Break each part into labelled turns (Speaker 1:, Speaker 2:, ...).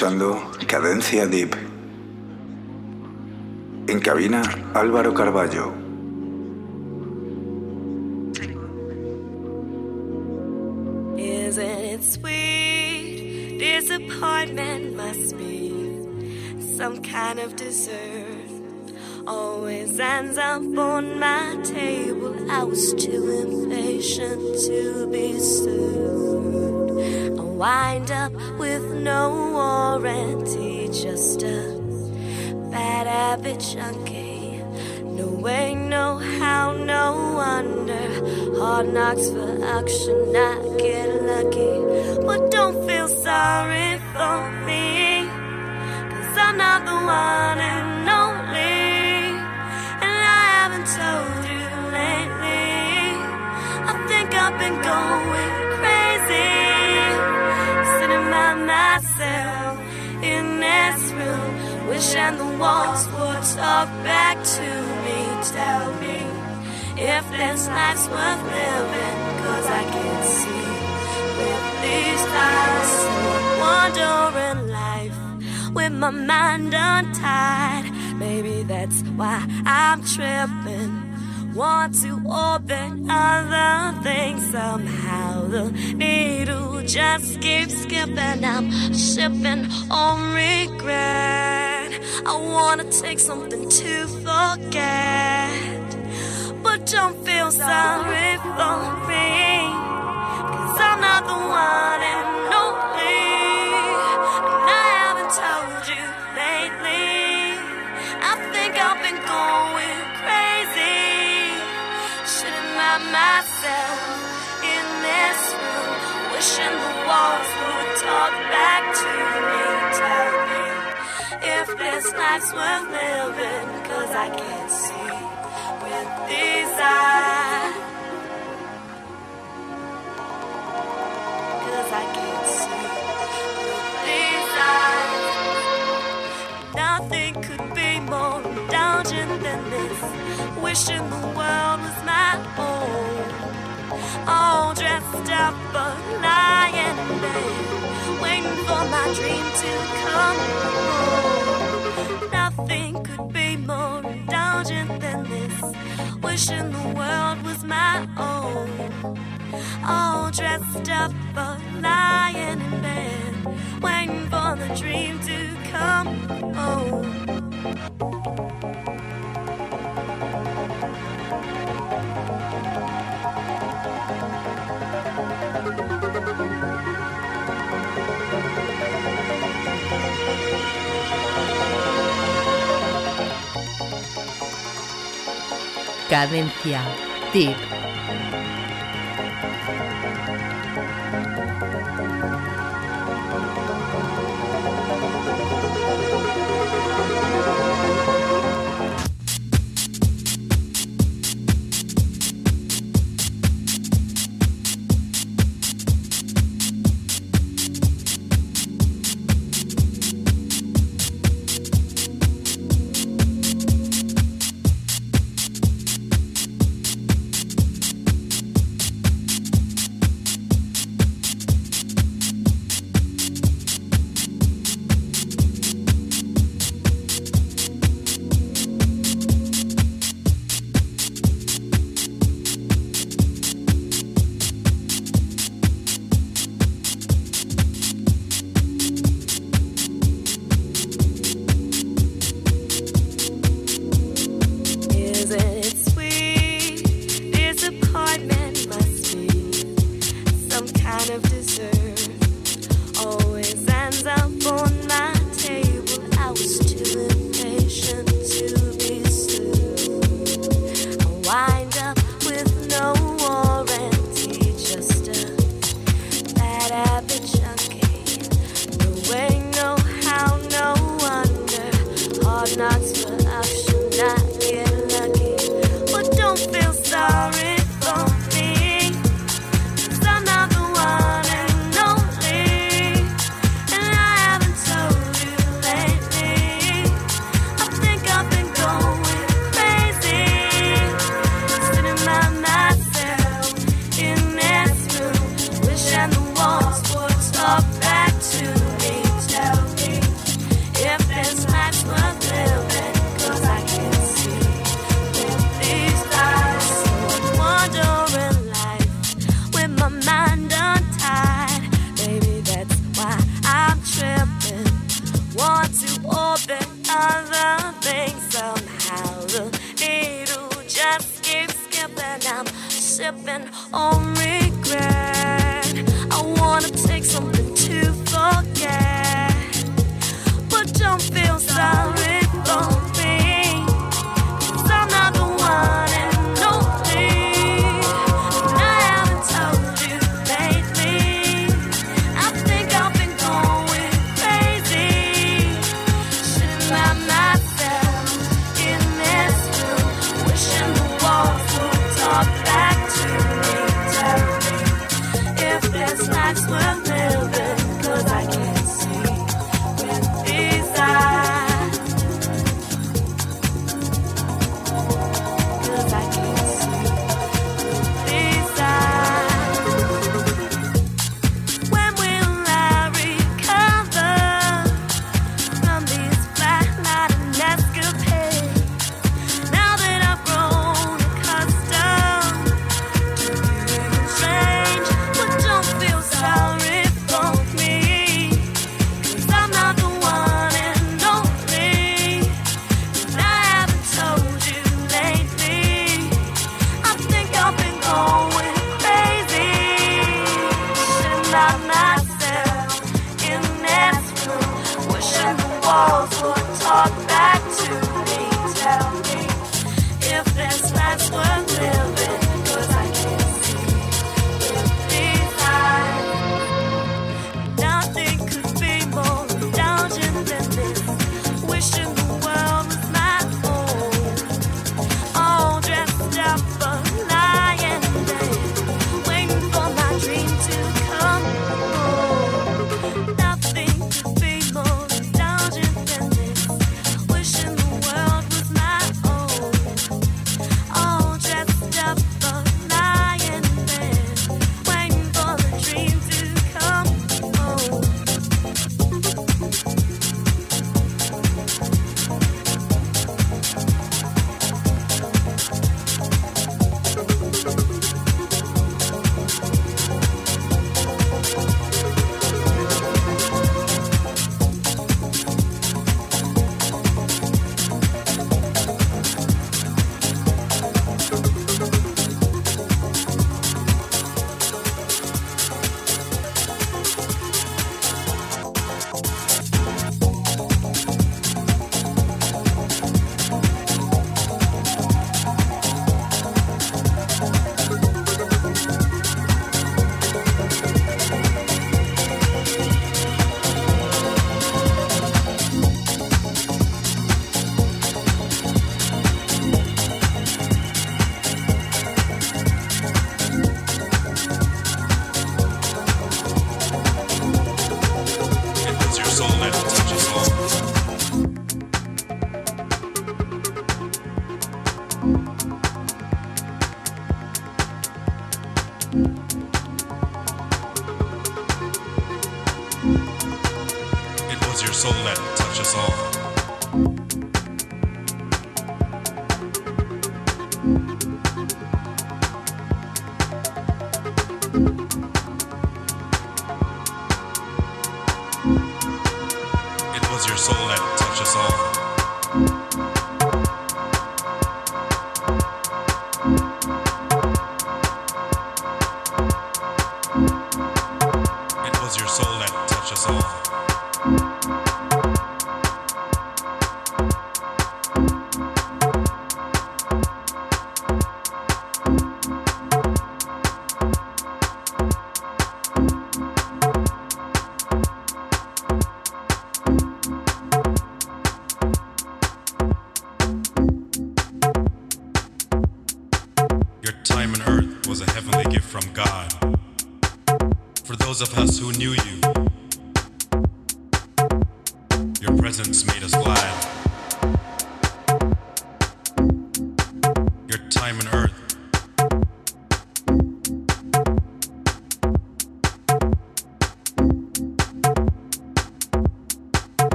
Speaker 1: Escuchando Cadencia Deep. En cabina Álvaro Carballo.
Speaker 2: Isn't it sweet? Disappointment must be some kind of dessert. Always ends up on my table. I was too impatient to be served. I wind up with no habit junkie. No way, no how, no wonder. Hard knocks for action, I get lucky. But don't feel sorry for me, cause I'm not the one and only. And I haven't told you lately. I think I've been going room, wishing the walls would talk back to me. Tell me if this life's worth living, cause I can't see with these eyes. Wandering life with my mind untied. Maybe that's why I'm tripping. Want to open other things somehow. The needle just keeps skipping. I'm sipping on regret. I wanna take something to forget. But don't feel sorry for me. Cause I'm not the one and only. And I haven't told you lately. I think I've been going crazy. Sitting by myself in this room. Wishing the walls would talk back to this life's worth living. Cause I can't see with these eyes. Cause I can't see with these eyes. Nothing could be more indulgent than this. Wishing the world was my own. All dressed up, but lying in bed. Waiting for my dream to come home. Nothing could be more indulgent than this. Wishing the world was my own. All dressed up, but lying in bed. Waiting for the dream to come home.
Speaker 3: Cadencia. Tip.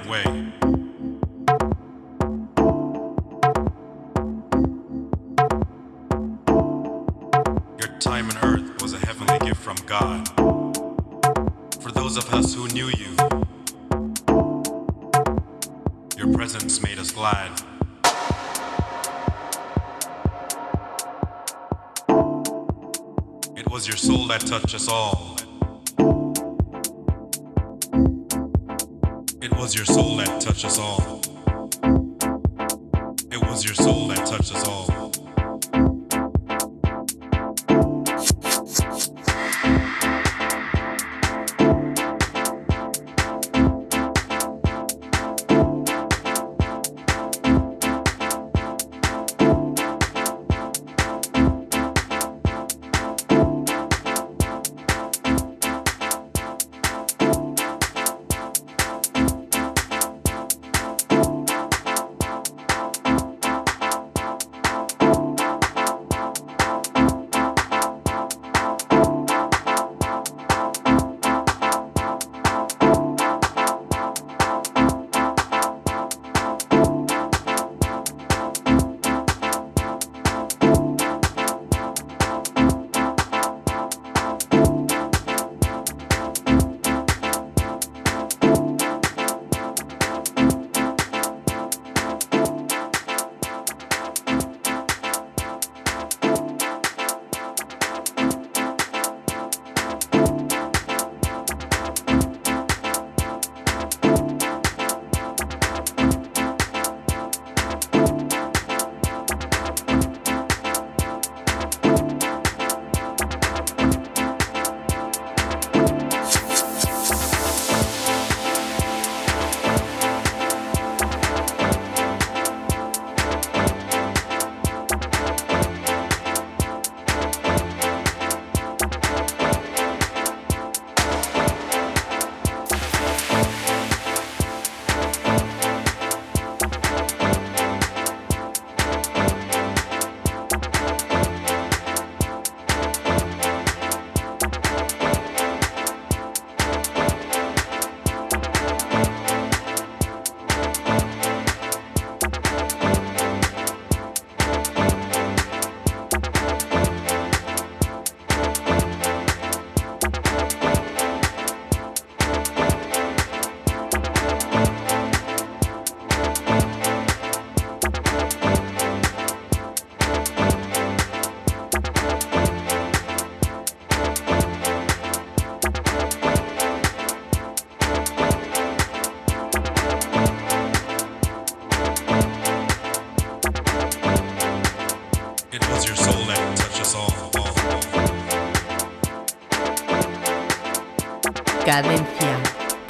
Speaker 4: Permanent way. Your time on earth was a heavenly gift from God. For those of us who knew you, your presence made us glad. It was your soul that touched us all. Was your soul that touched us all. It was your soul that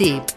Speaker 5: Tip.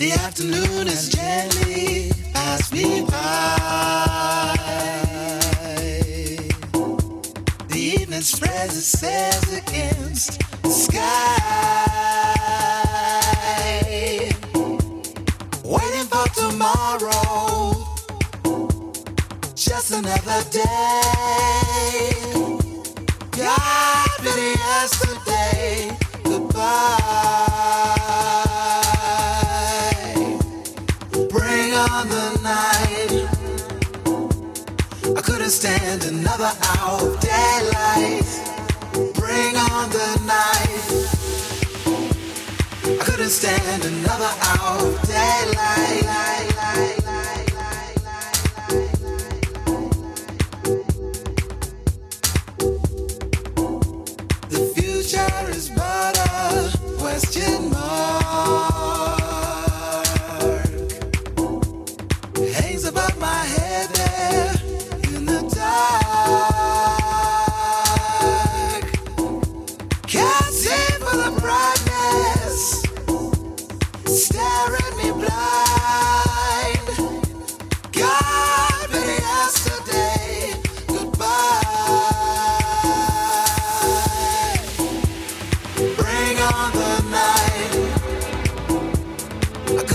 Speaker 4: The
Speaker 6: afternoon is gently past me by. The evening spreads its sails against the sky. Waiting for tomorrow, just another day. God, yesterday, goodbye. can stand another hour of daylight. Bring on the night. I couldn't stand another hour of daylight.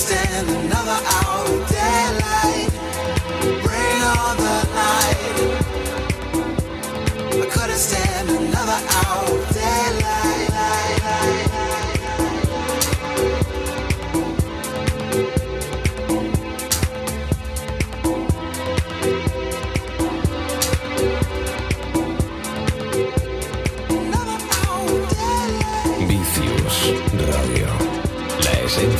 Speaker 6: stand another hour of daylight. Bring on the night. I couldn't stand another hour.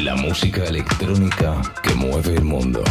Speaker 3: La música electrónica que mueve el mundo.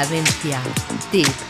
Speaker 5: Cadencia. Tip.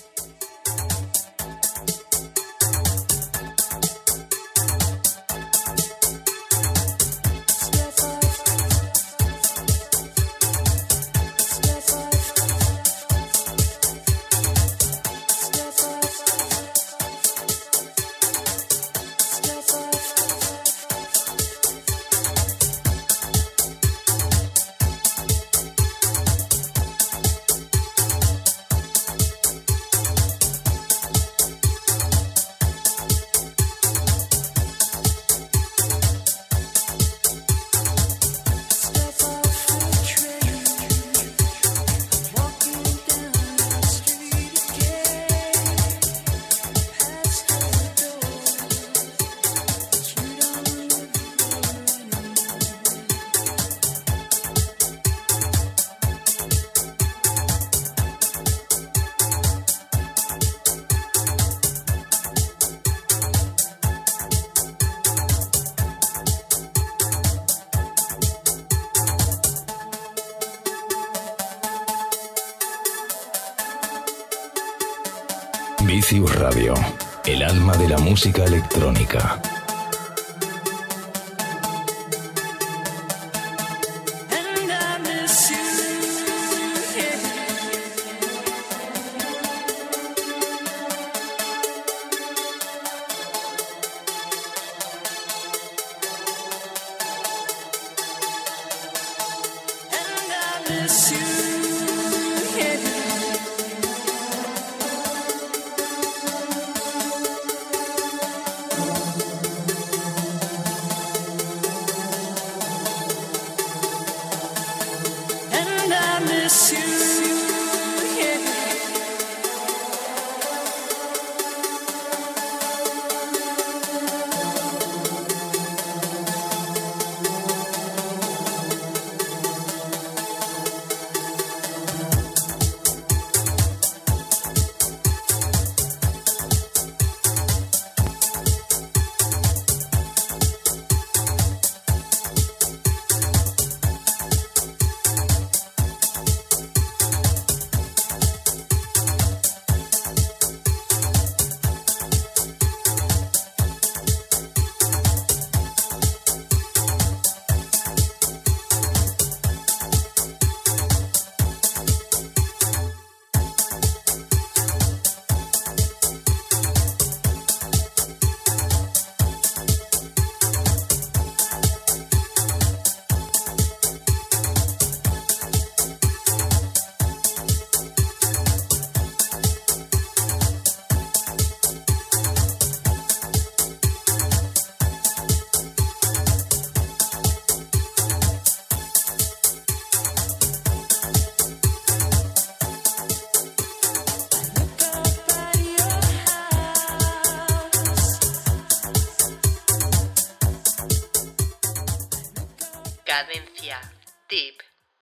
Speaker 3: Música electrónica.